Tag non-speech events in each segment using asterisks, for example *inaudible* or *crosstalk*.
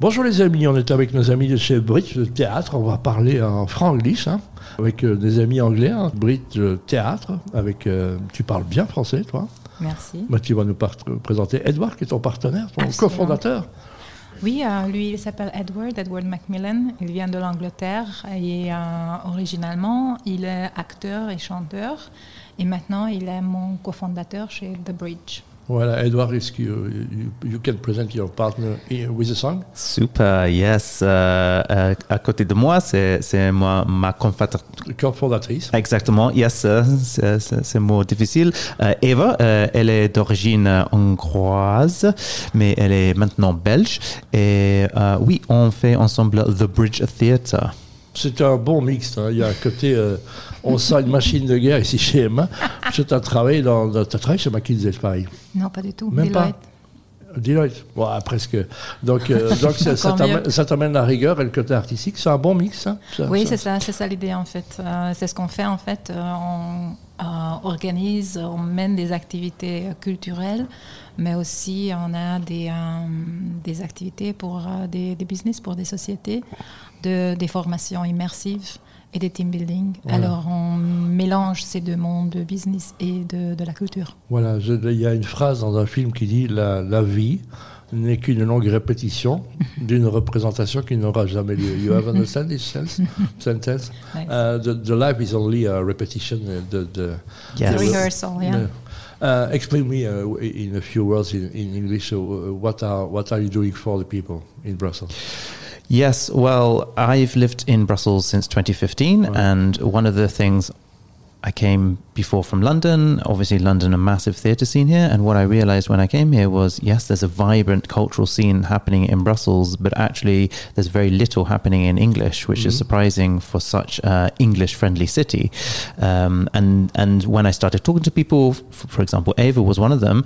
Bonjour les amis, on est avec nos amis de chez Bridge Théâtre. On va parler en franglish hein, avec euh, des amis anglais. Hein. Bridge Théâtre, avec, euh, tu parles bien français toi. Merci. Bah, tu vas nous présenter Edward, qui est ton partenaire, ton cofondateur. Oui, euh, lui, il s'appelle Edward, Edward Macmillan. Il vient de l'Angleterre et originalement, il est acteur et chanteur. Et maintenant, il est mon cofondateur chez The Bridge. Voilà, Edouard, est-ce que you, you, can present your partner with a song? Super, yes. Uh, uh, à côté de moi, c'est moi, ma cofondatrice. Exactement, yes, c'est un mot difficile. Eva, elle est d'origine hongroise, mais elle est maintenant belge. Et oui, on fait ensemble The Bridge Theatre. C'est un bon mix. Hein. Il y a un côté, euh, on sent une machine de guerre ici chez Emma. Tu as travaillé, dans, as travaillé chez McKinsey, pareil Non, pas du tout. Même Deloitte. pas Deloitte, bon, presque. Donc, euh, *laughs* donc ça t'amène la rigueur et le côté artistique. C'est un bon mix. Hein, oui, c'est ça, c'est ça l'idée en fait. Euh, c'est ce qu'on fait en fait. on organise, on mène des activités culturelles, mais aussi on a des, des activités pour des, des, business, pour des sociétés de, des formations immersives et des team building. Alors on mélange ces deux mondes de business et de, de la culture. Voilà, il y a une phrase dans un film qui dit la, la vie n'est qu'une longue répétition *laughs* d'une représentation qui n'aura jamais lieu. You have understand this sense, *laughs* sentence? Nice. Uh, the, the, life is only a repetition. Uh, the, the, yes. the rehearsal, yeah. Uh, explain me uh, in a few words in, in English. Uh, what are what are you doing for the people in Brussels? Yes, well, I've lived in Brussels since 2015, right. and one of the things I came before from London, obviously, London, a massive theatre scene here. And what I realized when I came here was yes, there's a vibrant cultural scene happening in Brussels, but actually, there's very little happening in English, which mm-hmm. is surprising for such an English friendly city. Um, and, and when I started talking to people, for example, Ava was one of them,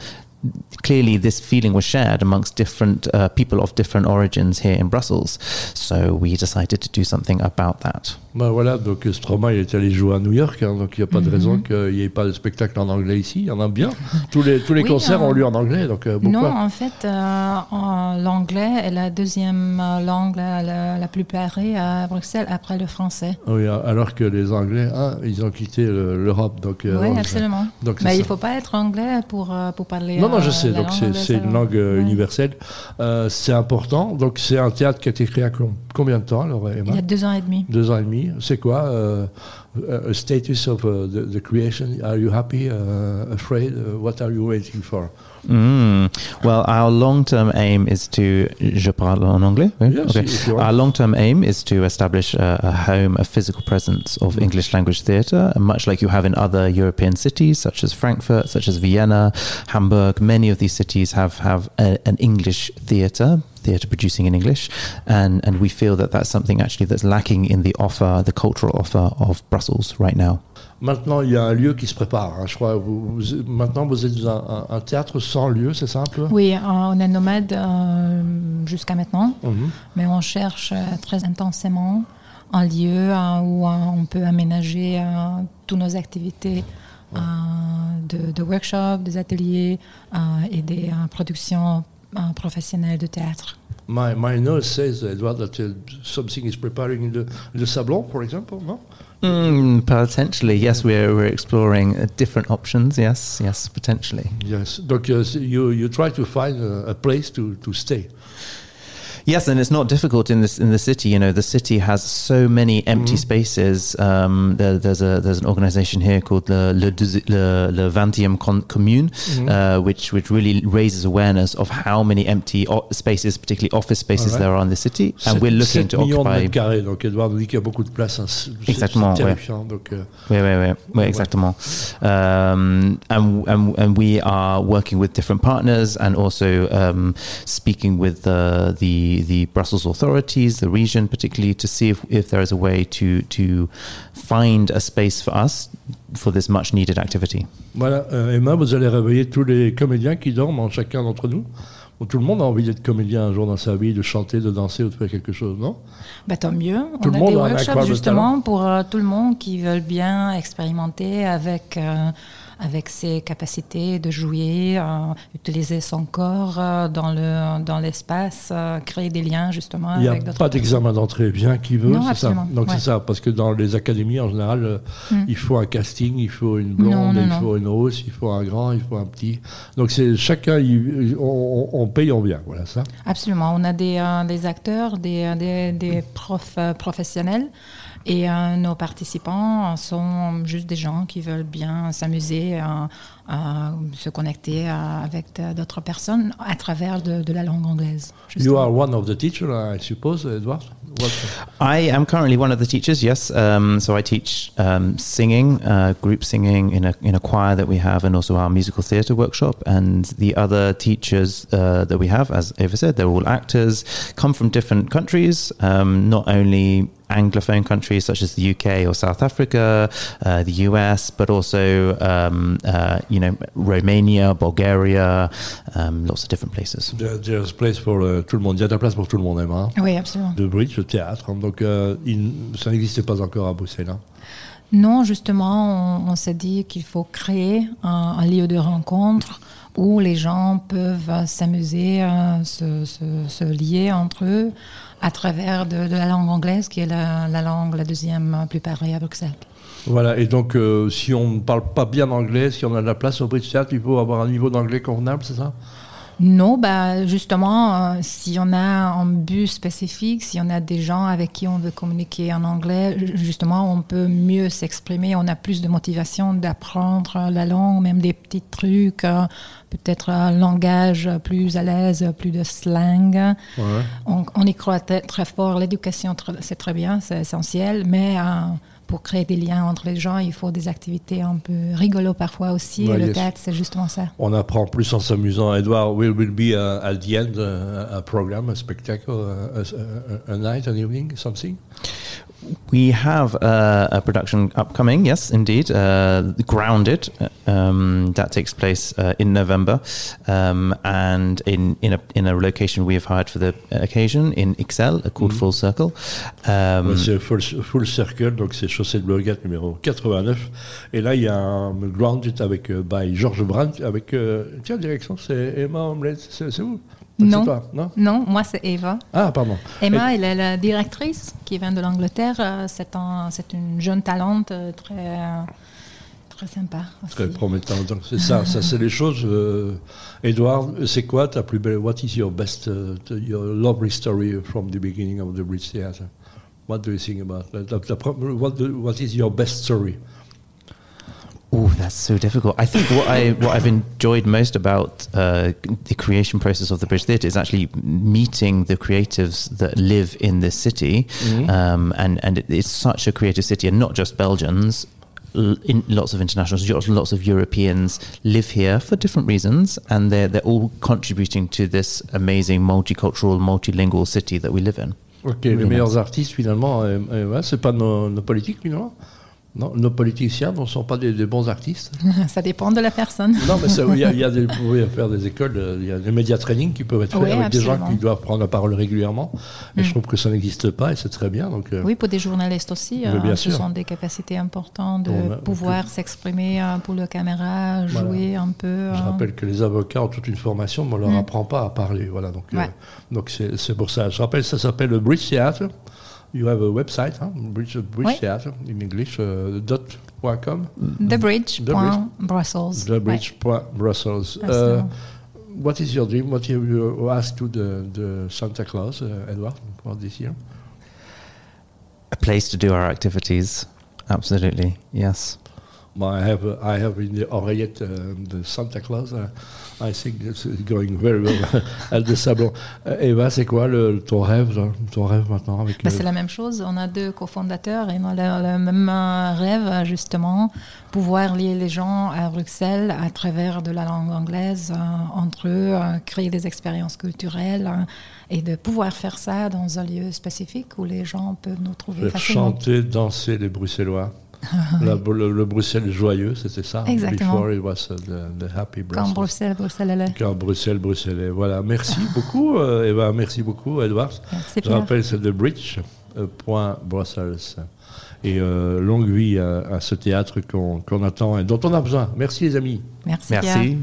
clearly this feeling was shared amongst different uh, people of different origins here in Brussels. So we decided to do something about that. Ben voilà, donc Stromae est allé jouer à New York, hein, donc il n'y a pas de mm -hmm. raison qu'il n'y ait pas de spectacle en anglais ici. Il y en a bien. Tous les, tous les oui, concerts euh, ont lieu en anglais. Donc, euh, non, en fait, euh, l'anglais est la deuxième langue la, plus parlée à Bruxelles après le français. Oui, alors que les Anglais, hein, ils ont quitté l'Europe. Donc, euh, oui, absolument. Donc, Mais il ne faut pas être anglais pour, pour parler. Non, non, je sais. donc c'est une langue ouais. universelle. c'est important. Donc c'est un théâtre qui a été créé à combien de temps alors, Emma? Il y a deux ans et demi. Deux ans et demi. C'est quoi uh, a status of uh, the, the, creation? Are you happy, uh, afraid? Uh, what are you waiting for? Mm. Well, our long-term aim is to. Je parle en anglais. Yes, okay. Our long-term aim is to establish a, a home, a physical presence of mm. English language theatre, much like you have in other European cities, such as Frankfurt, such as Vienna, Hamburg. Many of these cities have have a, an English theatre theatre producing in English, and and we feel that that's something actually that's lacking in the offer, the cultural offer of Brussels right now. Maintenant, il y a un lieu qui se prépare. Hein, je crois. Vous, vous, maintenant, vous êtes dans un, un, théâtre sans lieu, c'est ça un peu? Oui, euh, on est nomade euh, jusqu'à maintenant, mm -hmm. mais on cherche euh, très intensément un lieu euh, où euh, on peut aménager euh, toutes nos activités de, de workshops, des ateliers et des productions professionnelles de théâtre. My, my nose says, Edward, that uh, something is preparing in the, the Sablon, for example, no? Mm, potentially, yes. We're we're exploring uh, different options. Yes, yes, potentially. Yes. Donc, uh, you you try to find a, a place to to stay. Yes, and it's not difficult in this in the city. You know, the city has so many empty mm-hmm. spaces. Um, there, there's a there's an organisation here called the Le, Le, Le 20e Commune, mm-hmm. uh, which which really raises awareness of how many empty spaces, particularly office spaces, right. there are in the city, and we're looking to occupy. De carrés, donc Edouard nous dit qu'il y a beaucoup de place. Hein. Exactement. Ouais. Donc, euh, oui, oui, oui, exactement. Um, and, and and we are working with different partners and also um, speaking with the the the, Brussels authorities, the region particularly, to see if, if there is a way to, to find a space for us for this much needed activity. Voilà, euh, Emma, vous allez réveiller tous les comédiens qui dorment en chacun d'entre nous. Tout le monde a envie d'être comédien un jour dans sa vie, de chanter, de danser ou de faire quelque chose, non? Bah, Tant mieux. Tout On a des workshops justement pour euh, tout le monde qui veulent bien expérimenter avec euh, avec ses capacités de jouer, utiliser son corps dans le dans l'espace, créer des liens justement Il n'y a pas d'examen d'entrée, bien qui veut, c'est ça. Donc c'est ça, parce que dans les académies en général, hmm. il faut un casting, il faut une blonde, il faut une rousse, il faut un grand, il faut un petit. Donc c'est chacun, on, paye en bien, voilà ça. Absolument, on a des, des acteurs, des, des, des profs professionnels et euh, nos participants sont juste des gens qui veulent bien s'amuser, euh, se connecter euh, avec d'autres personnes à travers de, de la langue anglaise. You are one of the teachers, I suppose, Edward? I am currently one of the teachers. Yes, um, so I teach um, singing, uh, group singing in a in a choir that we have, and also our musical theatre workshop. And the other teachers uh, that we have, as Eva said, they're all actors, come from different countries, um, not only Anglophone countries such as the UK or South Africa, uh, the US, but also um, uh, you know Romania, Bulgaria, um, lots of different places. There, there's place for uh, tout le monde. Il y a de la place pour tout le monde, Emma. Oui, absolument. De bridge, de théâtre. Donc euh, il, ça n'existait pas encore à Bruxelles. Hein. Non, justement, on, on s'est dit qu'il faut créer un, un, lieu de rencontre où les gens peuvent s'amuser, euh, se, se, lier entre eux à travers de, la langue anglaise, qui est la, langue la deuxième plus parlée à Bruxelles. Voilà, et donc euh, si on ne parle pas bien anglais, si on a de la place au Theatre, il faut avoir un niveau d'anglais convenable, c'est ça? Non, bah justement, euh, si on a un but spécifique, si on a des gens avec qui on veut communiquer en anglais, justement, on peut mieux s'exprimer, on a plus de motivation d'apprendre la langue, même des petits trucs, euh, peut-être un langage plus à l'aise, plus de slang. On, y croit très, fort, l'éducation, c'est très bien, c'est essentiel, mais... Euh, pour créer des liens entre les gens, il faut des activités un peu rigolo parfois aussi. et le théâtre, c'est justement ça. On apprend plus en s'amusant. Edouard, will will be uh, at the end uh, a program, a spectacle, uh, a, a night, an evening, something? We have uh, a production upcoming, yes, indeed. Uh, Grounded, um, that takes place uh, in November, um, and in in a in a location we have hired for the occasion in Excel, called mm. Full Circle. Um, c'est full, full, Circle, donc c'est chaussée de Bloguette numéro 89. Et là, il y a un Grounded avec euh, by Georges Brandt, avec euh, tiens direction, c'est Emma Omlet, c'est vous. Non. non? non, moi c'est Eva. Ah, pardon. Emma, elle est la directrice qui vient de l'Angleterre. Euh, c'est un, une jeune talente euh, très, très sympa. Très promettant. Donc c'est ça, ça c'est les choses. Euh, c'est quoi ta plus belle What is your best, uh, your lovely story from the beginning of the British Theatre? What do you think about that? What, what is your best story? Oh, that's so difficult. I think what I what I've enjoyed most about uh, the creation process of the British Theatre is actually meeting the creatives that live in this city, mm-hmm. um, and and it, it's such a creative city, and not just Belgians. In lots of internationals, lots of Europeans live here for different reasons, and they're they're all contributing to this amazing multicultural, multilingual city that we live in. Ok, really les meilleurs nice. artistes finalement, euh, euh, c'est pas nos, nos politiques finalement. Non, nos politiciens ne sont pas des, bons artistes. *laughs* ça dépend de la personne. Non, mais il y a, y a des, *laughs* faire des écoles, euh, il y a des médias training qui peuvent être faits avec des gens qui doivent prendre la parole régulièrement. Et je mm. trouve que ça n'existe pas et c'est très bien. Donc, euh, oui, pour des journalistes aussi, euh, ce sont des capacités importantes de pouvoir s'exprimer pour la caméra, jouer un peu. Je rappelle que les avocats ont toute une formation, mais on ne leur mm. apprend pas à parler. Voilà, donc donc c'est pour ça. Je rappelle, ça s'appelle le Bridge Theatre. You have a website, huh? Bridge, Bridge oui. Theatre in English, uh, dot .com. Thebridge.brussels. Thebridge.brussels. Uh, what is your dream? What have you asked to the, the Santa Claus, uh, Edward, for this year? A place to do our activities. Absolutely, yes. Well, I have, uh, I have in the uh, the Santa Claus. Uh, I think it's going very well *laughs* at the Sablon. Eva, c'est quoi le, ton rêve, ton rêve maintenant avec bah, C'est la même chose. On a deux cofondateurs et on a le, même rêve, justement, pouvoir lier les gens à Bruxelles à travers de la langue anglaise euh, entre eux, euh, créer des expériences culturelles euh, et de pouvoir faire ça dans un lieu spécifique où les gens peuvent nous trouver Faire chanter, danser les Bruxellois. *laughs* la, le, le, Bruxelles joyeux, c'était ça. Exactement. Before it was uh, the, the happy Brussels. Quand Bruxelles, Bruxelles allait. Quand Bruxelles, Bruxelles Voilà. Merci *laughs* beaucoup, euh, Eva. Merci beaucoup, Edward. Merci Je rappelle, c'est The Bridge. Brussels. Et longue vie à, ce théâtre qu'on attend et dont on a besoin. Merci les amis. Merci. Merci.